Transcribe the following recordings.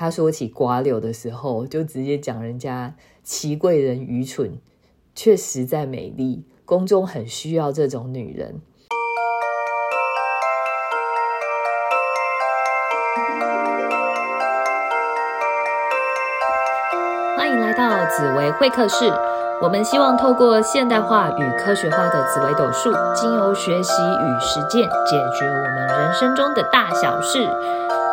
他说起瓜柳的时候，就直接讲人家齐贵人愚蠢，却实在美丽，宫中很需要这种女人。欢迎来到紫薇会客室。我们希望透过现代化与科学化的紫微斗数，经由学习与实践，解决我们人生中的大小事。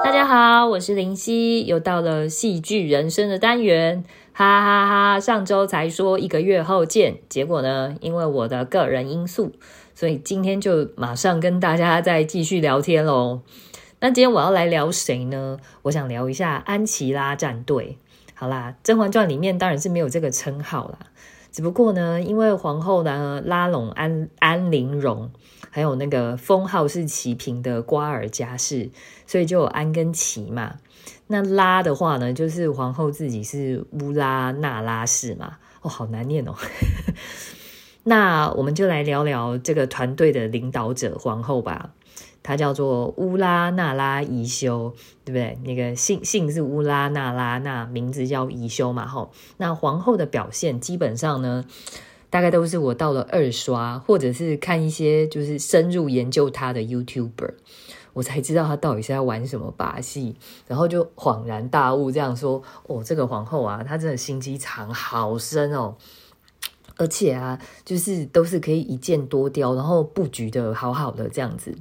大家好，我是林夕，又到了戏剧人生的单元，哈哈哈！上周才说一个月后见，结果呢，因为我的个人因素，所以今天就马上跟大家再继续聊天喽。那今天我要来聊谁呢？我想聊一下安琪拉战队。好啦，《甄嬛传》里面当然是没有这个称号啦。只不过呢，因为皇后呢拉拢安安陵容，还有那个封号是齐平的瓜尔佳氏，所以就有安跟齐嘛。那拉的话呢，就是皇后自己是乌拉那拉氏嘛。哦，好难念哦。那我们就来聊聊这个团队的领导者皇后吧。她叫做乌拉那拉宜修，对不对？那个姓姓是乌拉那拉，那名字叫宜修嘛，吼。那皇后的表现基本上呢，大概都是我到了二刷，或者是看一些就是深入研究他的 YouTuber，我才知道他到底是在玩什么把戏，然后就恍然大悟，这样说：哦，这个皇后啊，她真的心机藏好深哦，而且啊，就是都是可以一箭多雕，然后布局的好好的这样子。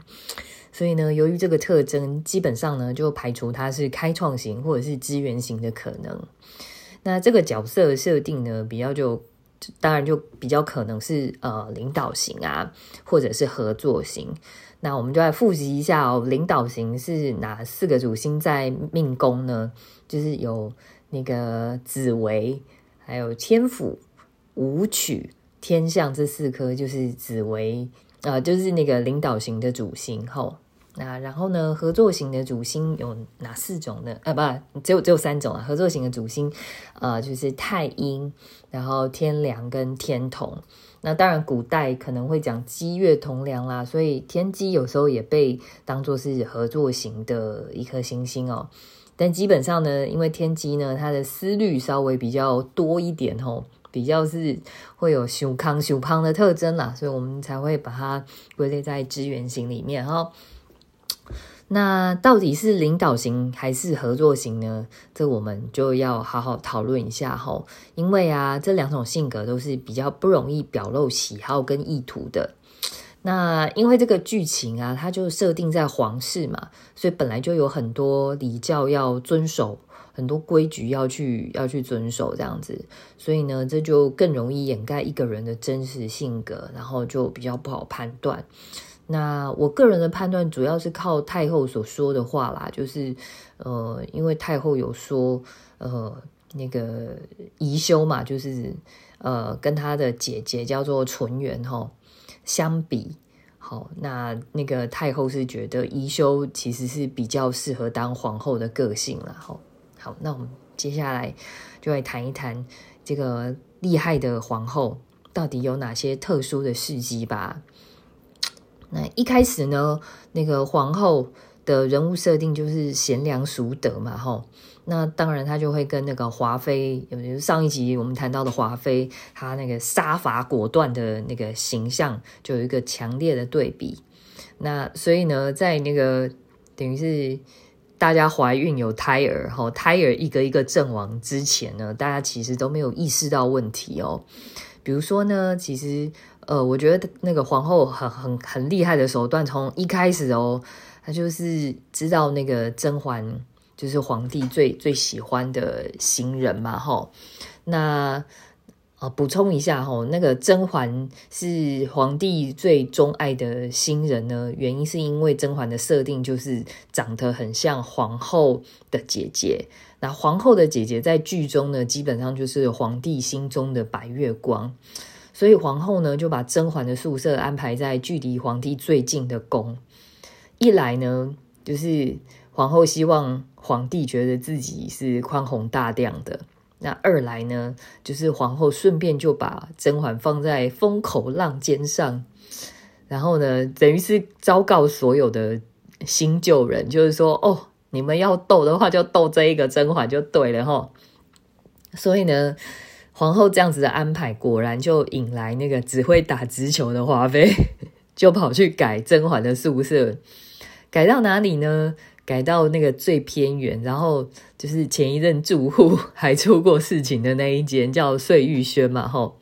所以呢，由于这个特征，基本上呢就排除它是开创型或者是资源型的可能。那这个角色设定呢，比较就当然就比较可能是呃领导型啊，或者是合作型。那我们就来复习一下哦，领导型是哪四个主星在命宫呢？就是有那个紫薇，还有天府、武曲、天象这四颗，就是紫薇，呃，就是那个领导型的主星吼。那然后呢？合作型的主星有哪四种呢？啊，不，只有只有三种啊。合作型的主星，呃，就是太阴，然后天梁跟天同。那当然，古代可能会讲机月同梁啦，所以天机有时候也被当做是合作型的一颗星星哦。但基本上呢，因为天机呢，它的思虑稍微比较多一点哦，比较是会有修康修胖的特征啦，所以我们才会把它归类在支援型里面哈。那到底是领导型还是合作型呢？这我们就要好好讨论一下吼。因为啊，这两种性格都是比较不容易表露喜好跟意图的。那因为这个剧情啊，它就设定在皇室嘛，所以本来就有很多礼教要遵守，很多规矩要去要去遵守这样子。所以呢，这就更容易掩盖一个人的真实性格，然后就比较不好判断。那我个人的判断主要是靠太后所说的话啦，就是呃，因为太后有说，呃，那个宜修嘛，就是呃，跟她的姐姐叫做纯元哈相比，好，那那个太后是觉得宜修其实是比较适合当皇后的个性了，好，好，那我们接下来就来谈一谈这个厉害的皇后到底有哪些特殊的事迹吧。那一开始呢，那个皇后的人物设定就是贤良淑德嘛，吼。那当然，她就会跟那个华妃，有上一集我们谈到的华妃，她那个杀伐果断的那个形象，就有一个强烈的对比。那所以呢，在那个等于是大家怀孕有胎儿，吼，胎儿一个一个阵亡之前呢，大家其实都没有意识到问题哦。比如说呢，其实。呃，我觉得那个皇后很很很厉害的手段，从一开始哦，她就是知道那个甄嬛就是皇帝最最喜欢的新人嘛，吼。那啊，补充一下吼，那个甄嬛是皇帝最钟爱的新人呢，原因是因为甄嬛的设定就是长得很像皇后的姐姐。那皇后的姐姐在剧中呢，基本上就是皇帝心中的白月光。所以皇后呢，就把甄嬛的宿舍安排在距离皇帝最近的宫。一来呢，就是皇后希望皇帝觉得自己是宽宏大量的；那二来呢，就是皇后顺便就把甄嬛放在风口浪尖上，然后呢，等于是昭告所有的新旧人，就是说，哦，你们要斗的话，就斗这一个甄嬛就对了哈。所以呢，皇后这样子的安排，果然就引来那个只会打直球的华妃，就跑去改甄嬛的宿舍，改到哪里呢？改到那个最偏远，然后就是前一任住户 还出过事情的那一间，叫碎玉轩嘛，吼。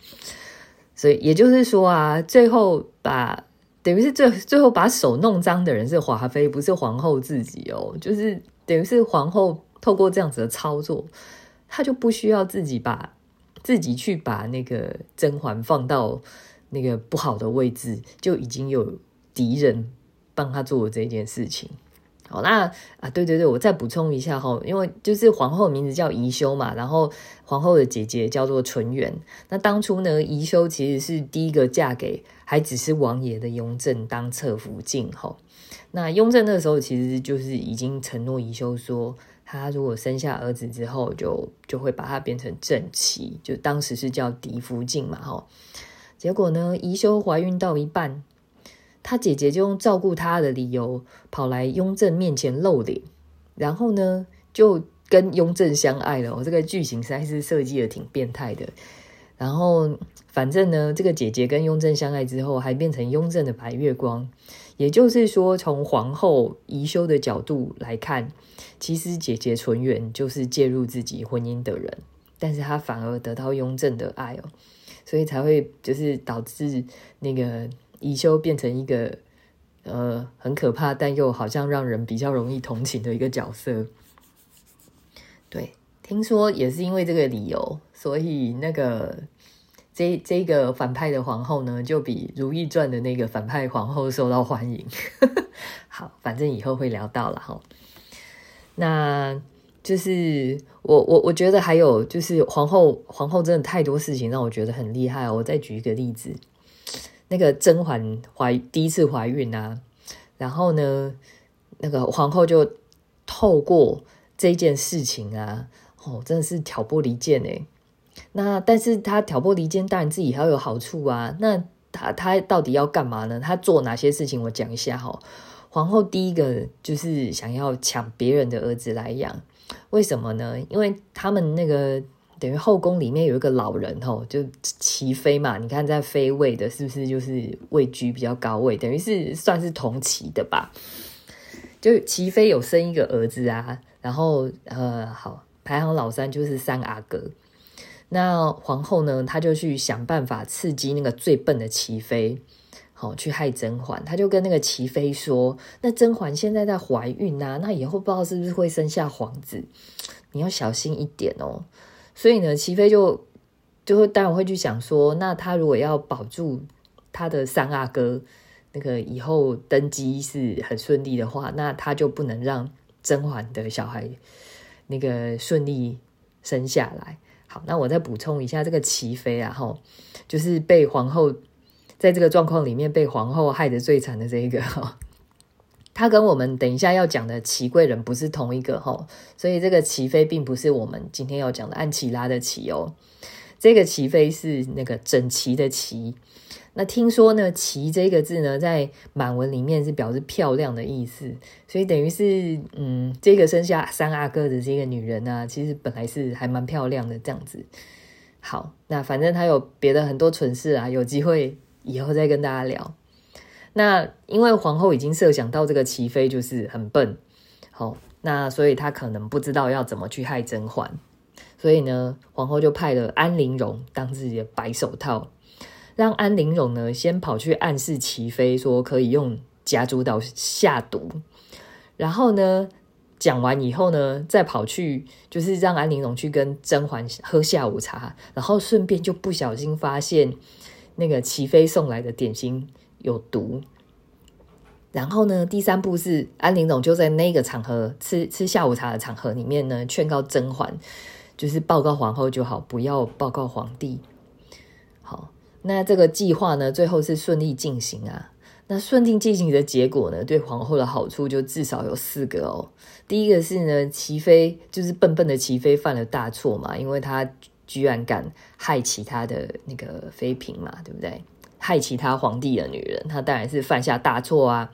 所以也就是说啊，最后把等于是最最后把手弄脏的人是华妃，不是皇后自己哦。就是等于是皇后透过这样子的操作，她就不需要自己把自己去把那个甄嬛放到那个不好的位置，就已经有敌人帮他做这件事情。好，那啊，对对对，我再补充一下哈，因为就是皇后名字叫宜修嘛，然后皇后的姐姐叫做纯元。那当初呢，宜修其实是第一个嫁给还只是王爷的雍正当侧福晋哈。那雍正那时候其实就是已经承诺宜修说，他如果生下儿子之后，就就会把他变成正妻，就当时是叫嫡福晋嘛哈。结果呢，宜修怀孕到一半。他姐姐就用照顾他的理由跑来雍正面前露脸，然后呢就跟雍正相爱了。我这个剧情实在是设计的挺变态的。然后反正呢，这个姐姐跟雍正相爱之后，还变成雍正的白月光。也就是说，从皇后宜修的角度来看，其实姐姐纯元就是介入自己婚姻的人，但是她反而得到雍正的爱哦，所以才会就是导致那个。宜修变成一个呃很可怕，但又好像让人比较容易同情的一个角色。对，听说也是因为这个理由，所以那个这这个反派的皇后呢，就比《如懿传》的那个反派皇后受到欢迎。好，反正以后会聊到了哈。那就是我我我觉得还有就是皇后皇后真的太多事情让我觉得很厉害。我再举一个例子。那个甄嬛怀第一次怀孕啊，然后呢，那个皇后就透过这件事情啊，哦，真的是挑拨离间哎。那但是他挑拨离间，当然自己还要有好处啊。那他他到底要干嘛呢？他做哪些事情？我讲一下哈。皇后第一个就是想要抢别人的儿子来养，为什么呢？因为他们那个。等于后宫里面有一个老人吼，就齐妃嘛。你看在妃位的，是不是就是位居比较高位？等于是算是同齐的吧。就齐妃有生一个儿子啊，然后呃，好排行老三就是三阿哥。那皇后呢，她就去想办法刺激那个最笨的齐妃，好去害甄嬛。她就跟那个齐妃说：“那甄嬛现在在怀孕啊，那以后不知道是不是会生下皇子，你要小心一点哦。”所以呢，齐妃就就会当然会去想说，那她如果要保住她的三阿哥，那个以后登基是很顺利的话，那她就不能让甄嬛的小孩那个顺利生下来。好，那我再补充一下，这个齐妃啊，哈，就是被皇后在这个状况里面被皇后害得最惨的这一个哈。他跟我们等一下要讲的齐贵人不是同一个哈，所以这个齐妃并不是我们今天要讲的安琪拉的齐哦，这个齐妃是那个整齐的齐。那听说呢，齐这个字呢，在满文里面是表示漂亮的意思，所以等于是嗯，这个生下三阿哥的这个女人呢，其实本来是还蛮漂亮的这样子。好，那反正她有别的很多蠢事啊，有机会以后再跟大家聊。那因为皇后已经设想到这个齐妃就是很笨，好，那所以她可能不知道要怎么去害甄嬛，所以呢，皇后就派了安陵容当自己的白手套，让安陵容呢先跑去暗示齐妃说可以用夹竹岛下毒，然后呢讲完以后呢，再跑去就是让安陵容去跟甄嬛喝下午茶，然后顺便就不小心发现那个齐妃送来的点心。有毒，然后呢？第三步是安陵容就在那个场合吃吃下午茶的场合里面呢，劝告甄嬛，就是报告皇后就好，不要报告皇帝。那这个计划呢，最后是顺利进行啊。那顺利进行的结果呢，对皇后的好处就至少有四个哦。第一个是呢，齐妃就是笨笨的齐妃犯了大错嘛，因为她居然敢害其他的那个妃嫔嘛，对不对？害其他皇帝的女人，她当然是犯下大错啊！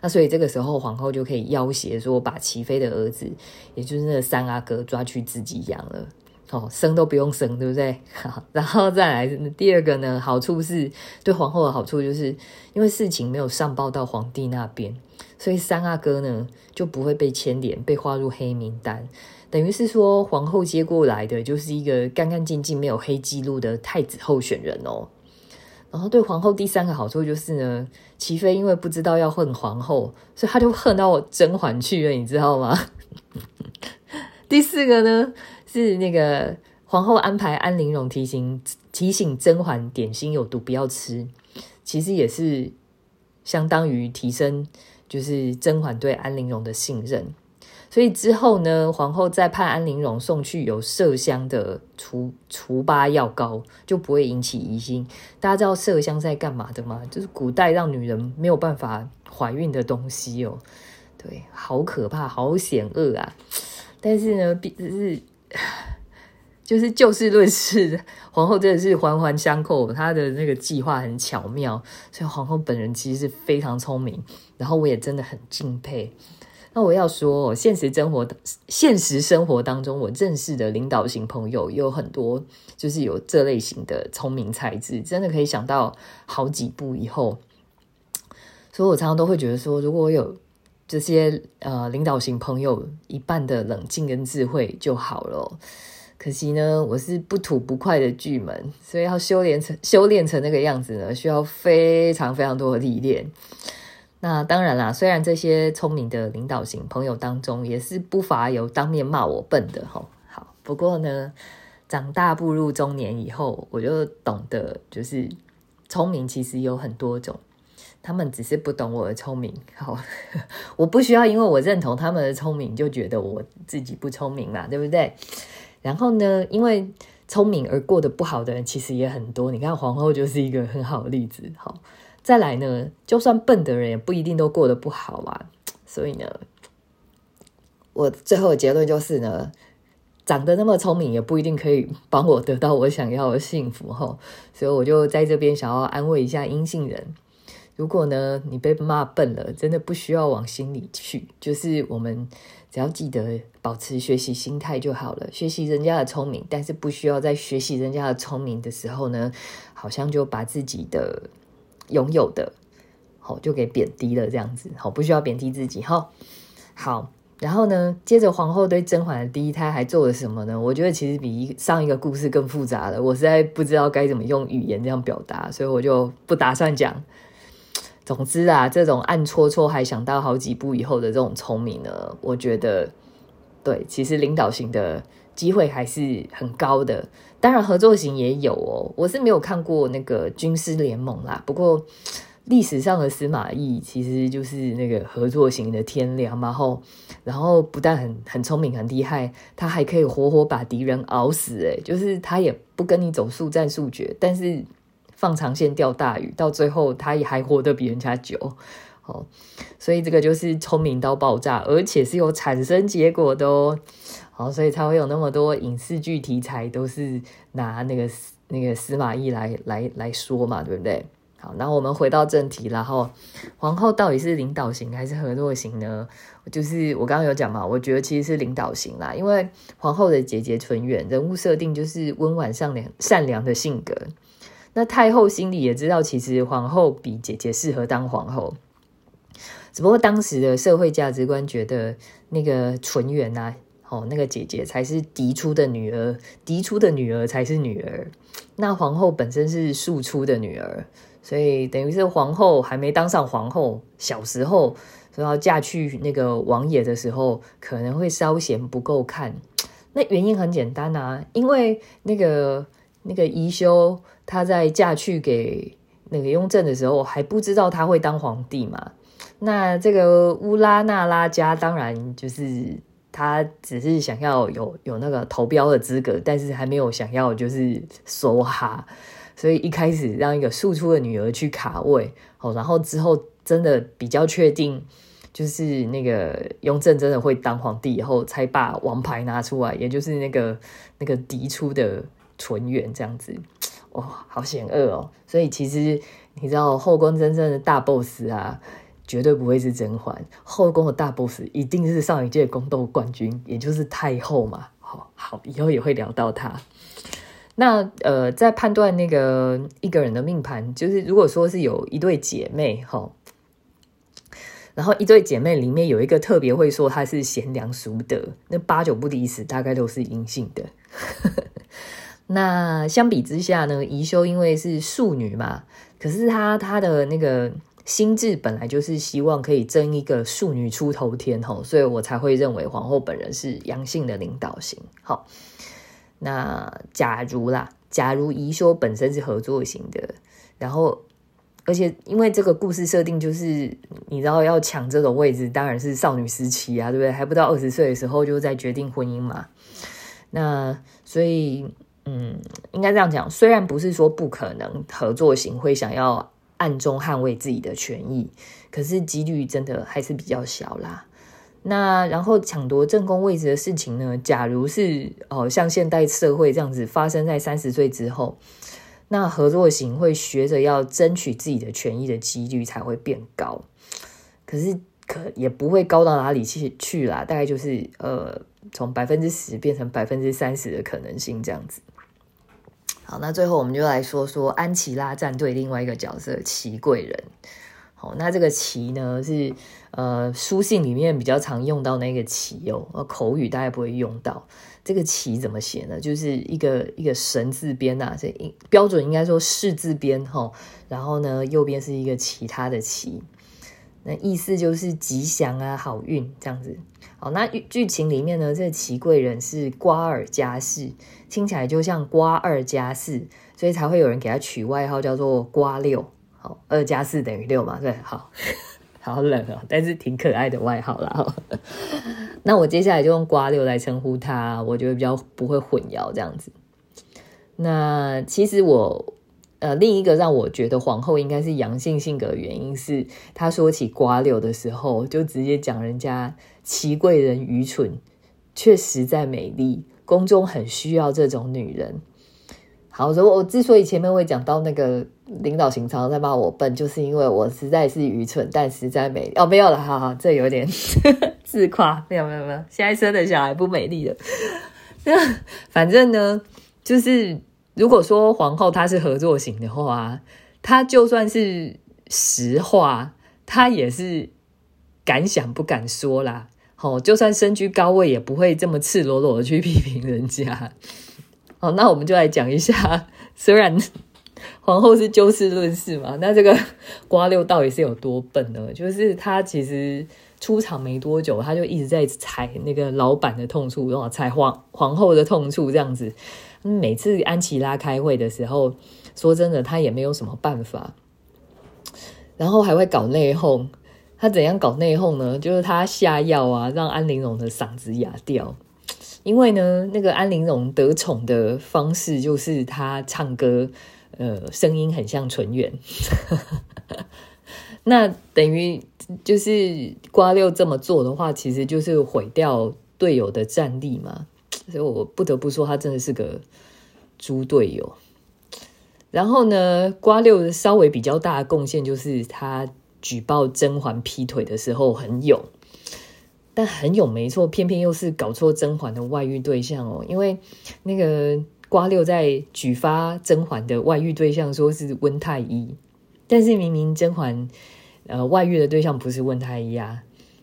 那所以这个时候皇后就可以要挟说，把齐妃的儿子，也就是那三阿哥抓去自己养了。哦，生都不用生，对不对？然后再来第二个呢，好处是对皇后的好处，就是因为事情没有上报到皇帝那边，所以三阿哥呢就不会被牵连，被划入黑名单。等于是说，皇后接过来的就是一个干干净净、没有黑记录的太子候选人哦。然后对皇后第三个好处就是呢，齐妃因为不知道要恨皇后，所以她就恨到甄嬛去了，你知道吗？第四个呢？是那个皇后安排安陵容提醒提醒甄嬛点心有毒不要吃，其实也是相当于提升就是甄嬛对安陵容的信任。所以之后呢，皇后再派安陵容送去有麝香的除除疤药膏，就不会引起疑心。大家知道麝香在干嘛的吗？就是古代让女人没有办法怀孕的东西哦。对，好可怕，好险恶啊！但是呢，必是。就是就事论事，皇后真的是环环相扣，她的那个计划很巧妙，所以皇后本人其实是非常聪明，然后我也真的很敬佩。那我要说，现实生活现实生活当中，我认识的领导型朋友有很多，就是有这类型的聪明才智，真的可以想到好几步以后。所以我常常都会觉得说，如果我有。这些呃领导型朋友一半的冷静跟智慧就好了，可惜呢，我是不吐不快的巨门，所以要修炼成修炼成那个样子呢，需要非常非常多的历练。那当然啦，虽然这些聪明的领导型朋友当中，也是不乏有当面骂我笨的哈。好，不过呢，长大步入中年以后，我就懂得，就是聪明其实有很多种。他们只是不懂我的聪明，好，我不需要因为我认同他们的聪明就觉得我自己不聪明嘛，对不对？然后呢，因为聪明而过得不好的人其实也很多，你看皇后就是一个很好的例子。好，再来呢，就算笨的人也不一定都过得不好嘛。所以呢，我最后的结论就是呢，长得那么聪明也不一定可以帮我得到我想要的幸福哈。所以我就在这边想要安慰一下阴性人。如果呢，你被骂笨了，真的不需要往心里去，就是我们只要记得保持学习心态就好了。学习人家的聪明，但是不需要在学习人家的聪明的时候呢，好像就把自己的拥有的，好就给贬低了这样子。好，不需要贬低自己。哈。好，然后呢，接着皇后对甄嬛的第一胎还做了什么呢？我觉得其实比上一个故事更复杂了，我实在不知道该怎么用语言这样表达，所以我就不打算讲。总之啊，这种暗戳戳还想到好几步以后的这种聪明呢，我觉得对，其实领导型的机会还是很高的。当然合作型也有哦，我是没有看过那个军师联盟啦。不过历史上的司马懿其实就是那个合作型的天良，然后然后不但很很聪明很厉害，他还可以活活把敌人熬死。诶就是他也不跟你走速战速决，但是。放长线钓大鱼，到最后他也还活得比人家久，哦，所以这个就是聪明到爆炸，而且是有产生结果的哦，好，所以才会有那么多影视剧题材都是拿那个那个司马懿来来来说嘛，对不对？好，那我们回到正题，然后皇后到底是领导型还是合作型呢？就是我刚刚有讲嘛，我觉得其实是领导型啦，因为皇后的姐姐纯元人物设定就是温婉善良善良的性格。那太后心里也知道，其实皇后比姐姐适合当皇后，只不过当时的社会价值观觉得那个纯元呐，哦，那个姐姐才是嫡出的女儿，嫡出的女儿才是女儿。那皇后本身是庶出的女儿，所以等于是皇后还没当上皇后，小时候说要嫁去那个王爷的时候，可能会稍嫌不够看。那原因很简单啊，因为那个那个宜修。她在嫁去给那个雍正的时候，还不知道他会当皇帝嘛？那这个乌拉那拉家当然就是他只是想要有有那个投标的资格，但是还没有想要就是说哈，所以一开始让一个庶出的女儿去卡位，哦，然后之后真的比较确定，就是那个雍正真的会当皇帝以后，才把王牌拿出来，也就是那个那个嫡出的纯元这样子。哇，好险恶哦！所以其实你知道后宫真正的大 boss 啊，绝对不会是甄嬛，后宫的大 boss 一定是上一届宫斗冠军，也就是太后嘛。好好，以后也会聊到她。那呃，在判断那个一个人的命盘，就是如果说是有一对姐妹哈，然后一对姐妹里面有一个特别会说她是贤良淑德，那八九不离十，大概都是阴性的。那相比之下呢，宜修因为是庶女嘛，可是她她的那个心智本来就是希望可以争一个庶女出头天吼，所以我才会认为皇后本人是阳性的领导型。好。那假如啦，假如宜修本身是合作型的，然后而且因为这个故事设定就是你知道要抢这种位置，当然是少女时期啊，对不对？还不到二十岁的时候就在决定婚姻嘛。那所以嗯，应该这样讲，虽然不是说不可能合作型会想要暗中捍卫自己的权益，可是几率真的还是比较小啦。那然后抢夺正宫位置的事情呢？假如是哦，像现代社会这样子发生在三十岁之后，那合作型会学着要争取自己的权益的几率才会变高。可是可也不会高到哪里去去啦，大概就是呃，从百分之十变成百分之三十的可能性这样子。好，那最后我们就来说说安琪拉战队另外一个角色齐贵人。好，那这个齐呢是呃书信里面比较常用到那个齐哦，口语大概不会用到。这个齐怎么写呢？就是一个一个神字边呐，这标准应该说士字边哈，然后呢右边是一个其他的齐，那意思就是吉祥啊好运这样子。好，那剧情里面呢，这个齐贵人是瓜尔佳氏，听起来就像瓜二加四，所以才会有人给他取外号叫做瓜六。好，二加四等于六嘛？对，好，好冷哦，但是挺可爱的外号啦。那我接下来就用瓜六来称呼他，我觉得比较不会混淆这样子。那其实我呃，另一个让我觉得皇后应该是阳性性格的原因是，他说起瓜六的时候，就直接讲人家齐贵人愚蠢，却实在美丽，宫中很需要这种女人。好，所以我之所以前面会讲到那个领导型常常在骂我笨，就是因为我实在是愚蠢，但实在美哦，没有了，好好，这有点 自夸，没有没有没有，现在生的小孩不美丽了。反正呢，就是如果说皇后她是合作型的话，她就算是实话，她也是敢想不敢说啦。好，就算身居高位，也不会这么赤裸裸的去批评人家。好，那我们就来讲一下，虽然皇后是就事论事嘛，那这个瓜六到底是有多笨呢？就是他其实出场没多久，他就一直在踩那个老板的痛处，然后踩皇皇后的痛处，这样子。每次安琪拉开会的时候，说真的，他也没有什么办法，然后还会搞内讧。他怎样搞内讧呢？就是他下药啊，让安陵容的嗓子哑掉。因为呢，那个安陵容得宠的方式就是她唱歌，呃，声音很像纯元。那等于就是瓜六这么做的话，其实就是毁掉队友的战力嘛。所以我不得不说，他真的是个猪队友。然后呢，瓜六稍微比较大的贡献就是他举报甄嬛劈腿的时候很勇。但很勇没错，偏偏又是搞错甄嬛的外遇对象哦。因为那个瓜六在举发甄嬛的外遇对象说是温太医，但是明明甄嬛呃外遇的对象不是温太医啊，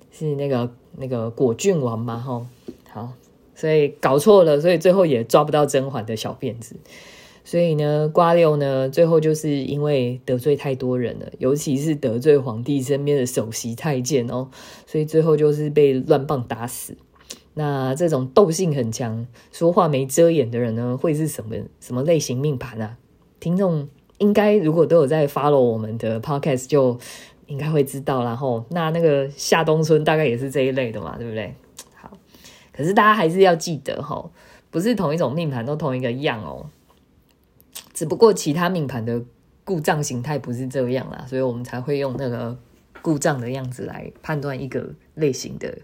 是那个那个果郡王嘛，吼。好，所以搞错了，所以最后也抓不到甄嬛的小辫子。所以呢，瓜六呢，最后就是因为得罪太多人了，尤其是得罪皇帝身边的首席太监哦，所以最后就是被乱棒打死。那这种斗性很强、说话没遮掩的人呢，会是什么什么类型命盘啊？听众应该如果都有在 follow 我们的 podcast，就应该会知道。然后，那那个夏冬春大概也是这一类的嘛，对不对？好，可是大家还是要记得哈，不是同一种命盘都同一个样哦。只不过其他命盘的故障形态不是这样啦，所以我们才会用那个故障的样子来判断一个类型的，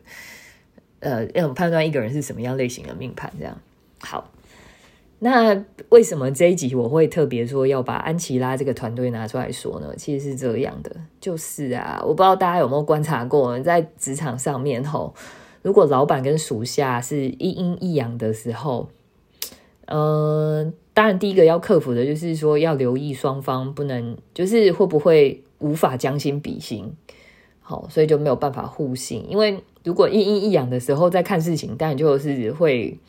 呃，要判断一个人是什么样类型的命盘。这样好，那为什么这一集我会特别说要把安琪拉这个团队拿出来说呢？其实是这样的，就是啊，我不知道大家有没有观察过，在职场上面吼，如果老板跟属下是一阴一阳的时候，嗯，当然第一个要克服的就是说要留意双方不能，就是会不会无法将心比心，好，所以就没有办法互信，因为如果一阴一阳的时候在看事情，当然就是会。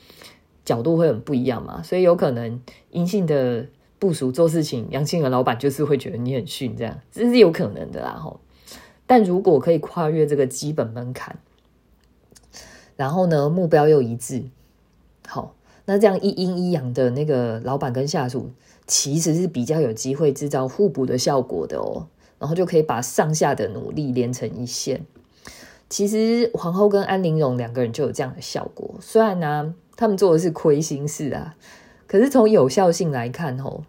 角度会很不一样嘛，所以有可能阴性的部署做事情，阳性的老板就是会觉得你很逊，这样这是有可能的啦。吼，但如果可以跨越这个基本门槛，然后呢目标又一致，好，那这样一阴一阳的那个老板跟下属，其实是比较有机会制造互补的效果的哦。然后就可以把上下的努力连成一线。其实皇后跟安陵容两个人就有这样的效果，虽然呢。他们做的是亏心事啊，可是从有效性来看，吼，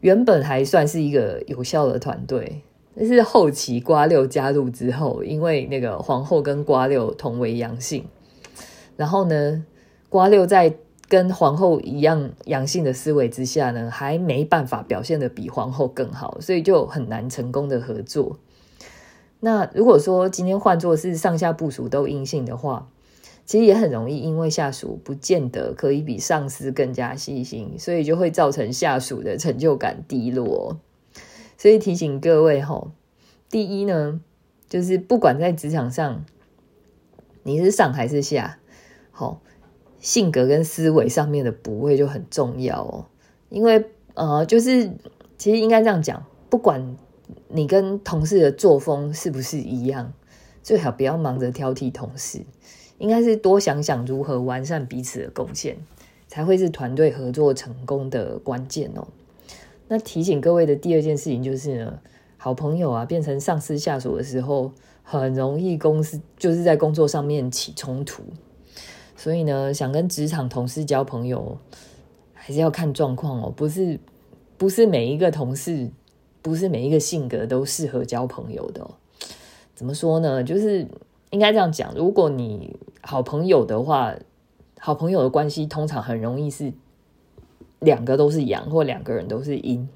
原本还算是一个有效的团队。但是后期瓜六加入之后，因为那个皇后跟瓜六同为阳性，然后呢，瓜六在跟皇后一样阳性的思维之下呢，还没办法表现的比皇后更好，所以就很难成功的合作。那如果说今天换作是上下部署都阴性的话，其实也很容易，因为下属不见得可以比上司更加细心，所以就会造成下属的成就感低落。所以提醒各位吼，第一呢，就是不管在职场上你是上还是下，好性格跟思维上面的补位就很重要哦。因为呃，就是其实应该这样讲，不管你跟同事的作风是不是一样，最好不要忙着挑剔同事。应该是多想想如何完善彼此的贡献，才会是团队合作成功的关键哦。那提醒各位的第二件事情就是呢，好朋友啊变成上司下属的时候，很容易公司就是在工作上面起冲突。所以呢，想跟职场同事交朋友，还是要看状况哦，不是不是每一个同事，不是每一个性格都适合交朋友的。怎么说呢？就是。应该这样讲，如果你好朋友的话，好朋友的关系通常很容易是两个都是阳，或两个人都是阴。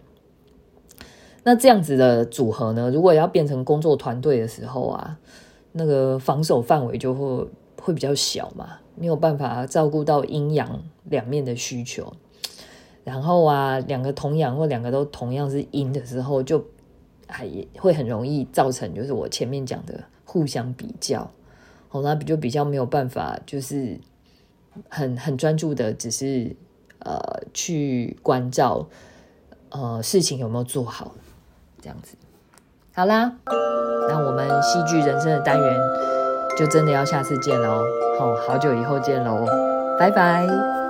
那这样子的组合呢，如果要变成工作团队的时候啊，那个防守范围就会会比较小嘛，没有办法照顾到阴阳两面的需求。然后啊，两个同阳或两个都同样是阴的时候，就还会很容易造成就是我前面讲的。互相比较，好，那就比较没有办法，就是很很专注的，只是呃去关照呃事情有没有做好，这样子。好啦，那我们戏剧人生的单元就真的要下次见喽，好好久以后见喽，拜拜。